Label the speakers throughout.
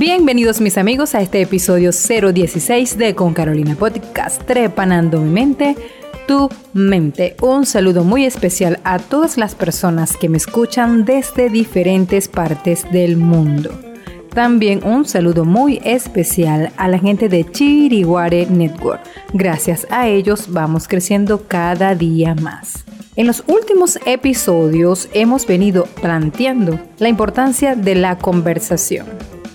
Speaker 1: Bienvenidos mis amigos a este episodio 016 de Con Carolina Podcast, Trepanando mi mente, tu mente. Un saludo muy especial a todas las personas que me escuchan desde diferentes partes del mundo. También un saludo muy especial a la gente de Chiriguare Network. Gracias a ellos vamos creciendo cada día más. En los últimos episodios hemos venido planteando la importancia de la conversación.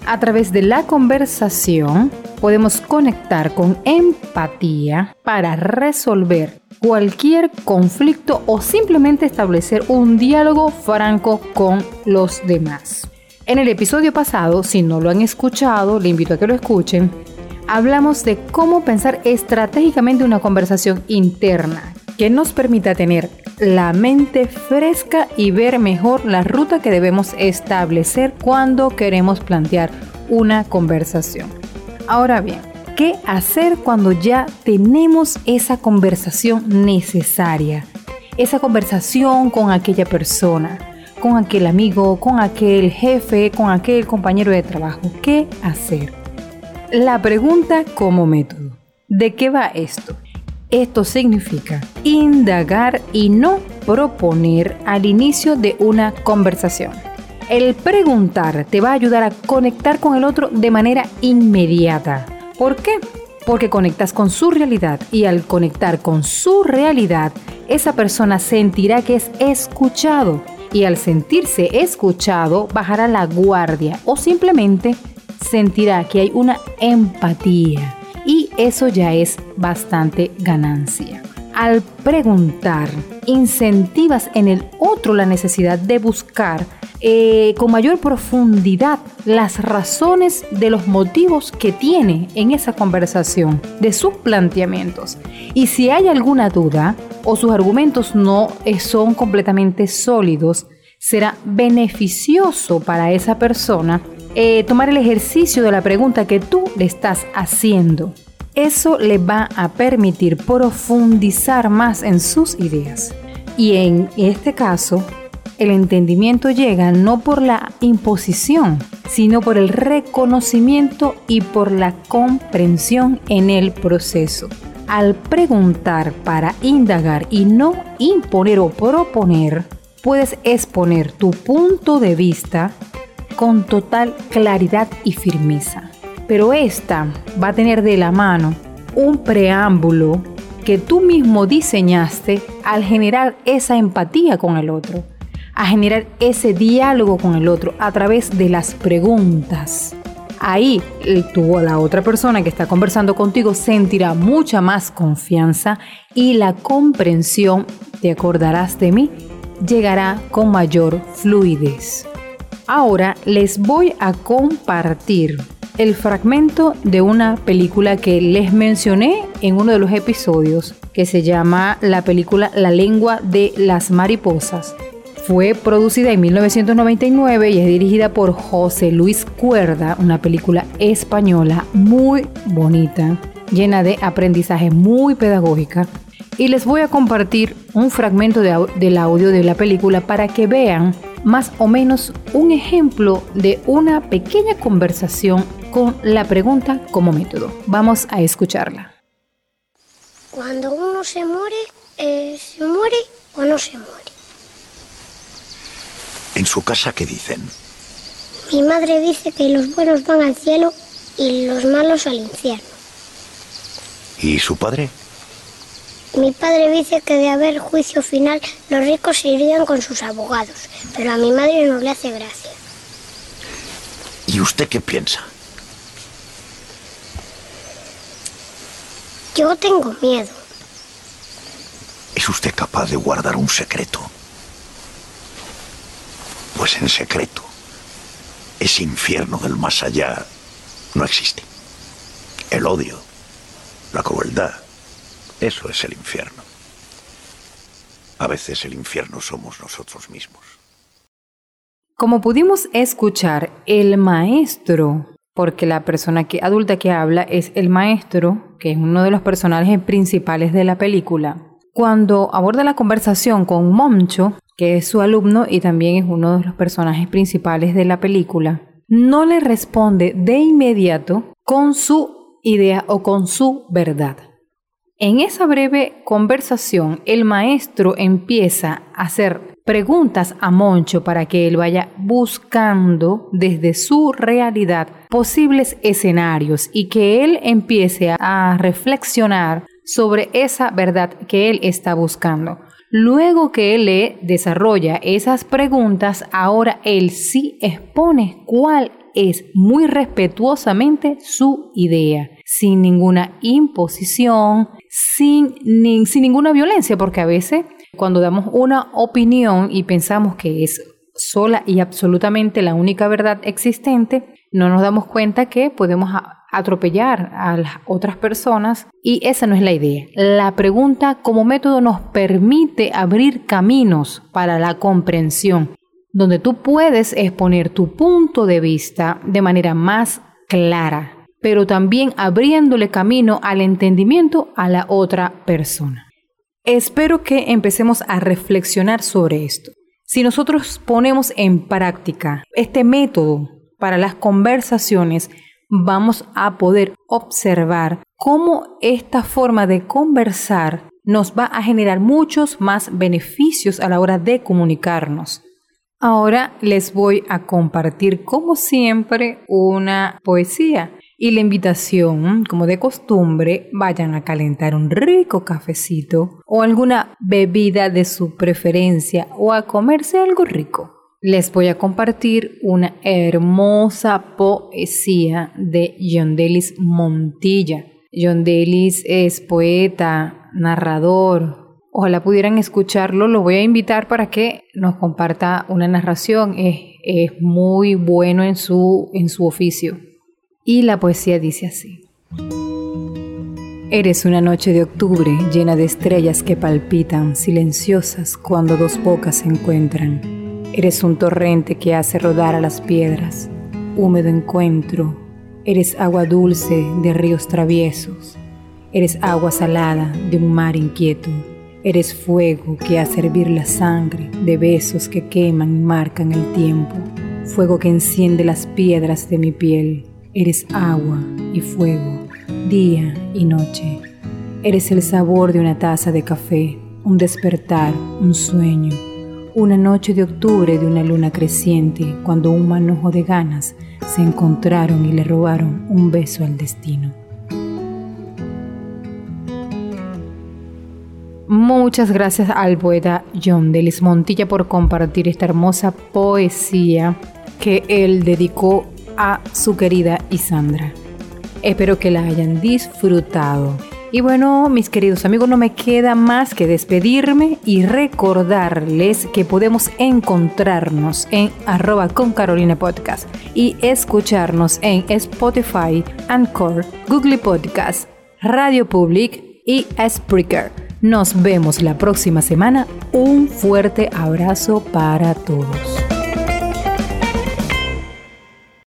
Speaker 1: A través de la conversación podemos conectar con empatía para resolver cualquier conflicto o simplemente establecer un diálogo franco con los demás. En el episodio pasado, si no lo han escuchado, le invito a que lo escuchen, hablamos de cómo pensar estratégicamente una conversación interna que nos permita tener la mente fresca y ver mejor la ruta que debemos establecer cuando queremos plantear una conversación. Ahora bien, ¿qué hacer cuando ya tenemos esa conversación necesaria? Esa conversación con aquella persona, con aquel amigo, con aquel jefe, con aquel compañero de trabajo. ¿Qué hacer? La pregunta como método. ¿De qué va esto? Esto significa indagar y no proponer al inicio de una conversación. El preguntar te va a ayudar a conectar con el otro de manera inmediata. ¿Por qué? Porque conectas con su realidad y al conectar con su realidad, esa persona sentirá que es escuchado y al sentirse escuchado bajará la guardia o simplemente sentirá que hay una empatía y eso ya es bastante ganancia. Al preguntar, incentivas en el otro la necesidad de buscar eh, con mayor profundidad las razones de los motivos que tiene en esa conversación, de sus planteamientos. Y si hay alguna duda o sus argumentos no son completamente sólidos, será beneficioso para esa persona eh, tomar el ejercicio de la pregunta que tú le estás haciendo. Eso le va a permitir profundizar más en sus ideas. Y en este caso, el entendimiento llega no por la imposición, sino por el reconocimiento y por la comprensión en el proceso. Al preguntar para indagar y no imponer o proponer, puedes exponer tu punto de vista con total claridad y firmeza. Pero esta va a tener de la mano un preámbulo que tú mismo diseñaste al generar esa empatía con el otro a generar ese diálogo con el otro a través de las preguntas. Ahí tú o la otra persona que está conversando contigo sentirá mucha más confianza y la comprensión, te acordarás de mí, llegará con mayor fluidez. Ahora les voy a compartir el fragmento de una película que les mencioné en uno de los episodios, que se llama la película La lengua de las mariposas. Fue producida en 1999 y es dirigida por José Luis Cuerda, una película española muy bonita, llena de aprendizaje muy pedagógica. Y les voy a compartir un fragmento del audio de la película para que vean más o menos un ejemplo de una pequeña conversación con la pregunta como método. Vamos a escucharla.
Speaker 2: Cuando uno se muere, eh, ¿se muere o no se muere?
Speaker 3: ¿En su casa qué dicen?
Speaker 2: Mi madre dice que los buenos van al cielo y los malos al infierno.
Speaker 3: ¿Y su padre?
Speaker 2: Mi padre dice que de haber juicio final los ricos se irían con sus abogados, pero a mi madre no le hace gracia.
Speaker 3: ¿Y usted qué piensa?
Speaker 2: Yo tengo miedo.
Speaker 3: ¿Es usted capaz de guardar un secreto? Pues en secreto, ese infierno del más allá no existe. El odio, la crueldad, eso es el infierno. A veces el infierno somos nosotros mismos.
Speaker 1: Como pudimos escuchar, el maestro, porque la persona que, adulta que habla es el maestro, que es uno de los personajes principales de la película, cuando aborda la conversación con Moncho, que es su alumno y también es uno de los personajes principales de la película, no le responde de inmediato con su idea o con su verdad. En esa breve conversación, el maestro empieza a hacer preguntas a Moncho para que él vaya buscando desde su realidad posibles escenarios y que él empiece a reflexionar sobre esa verdad que él está buscando. Luego que él le desarrolla esas preguntas, ahora él sí expone cuál es muy respetuosamente su idea, sin ninguna imposición, sin, sin ninguna violencia, porque a veces cuando damos una opinión y pensamos que es sola y absolutamente la única verdad existente, no nos damos cuenta que podemos atropellar a las otras personas y esa no es la idea. La pregunta como método nos permite abrir caminos para la comprensión, donde tú puedes exponer tu punto de vista de manera más clara, pero también abriéndole camino al entendimiento a la otra persona. Espero que empecemos a reflexionar sobre esto. Si nosotros ponemos en práctica este método para las conversaciones, vamos a poder observar cómo esta forma de conversar nos va a generar muchos más beneficios a la hora de comunicarnos. Ahora les voy a compartir, como siempre, una poesía. Y la invitación, como de costumbre, vayan a calentar un rico cafecito o alguna bebida de su preferencia o a comerse algo rico les voy a compartir una hermosa poesía de John Delis Montilla. John Delis es poeta, narrador. Ojalá pudieran escucharlo. Lo voy a invitar para que nos comparta una narración. Es, es muy bueno en su, en su oficio. Y la poesía dice así. Eres una noche de octubre llena de estrellas que palpitan silenciosas cuando dos bocas se encuentran Eres un torrente que hace rodar a las piedras, húmedo encuentro. Eres agua dulce de ríos traviesos. Eres agua salada de un mar inquieto. Eres fuego que hace hervir la sangre de besos que queman y marcan el tiempo. Fuego que enciende las piedras de mi piel. Eres agua y fuego, día y noche. Eres el sabor de una taza de café, un despertar, un sueño una noche de octubre de una luna creciente, cuando un manojo de ganas se encontraron y le robaron un beso al destino. Muchas gracias al poeta John Delis Montilla por compartir esta hermosa poesía que él dedicó a su querida Isandra. Espero que la hayan disfrutado. Y bueno, mis queridos amigos, no me queda más que despedirme y recordarles que podemos encontrarnos en arroba con Carolina Podcast y escucharnos en Spotify, Anchor, Google Podcast, Radio Public y Spreaker. Nos vemos la próxima semana. Un fuerte abrazo para todos.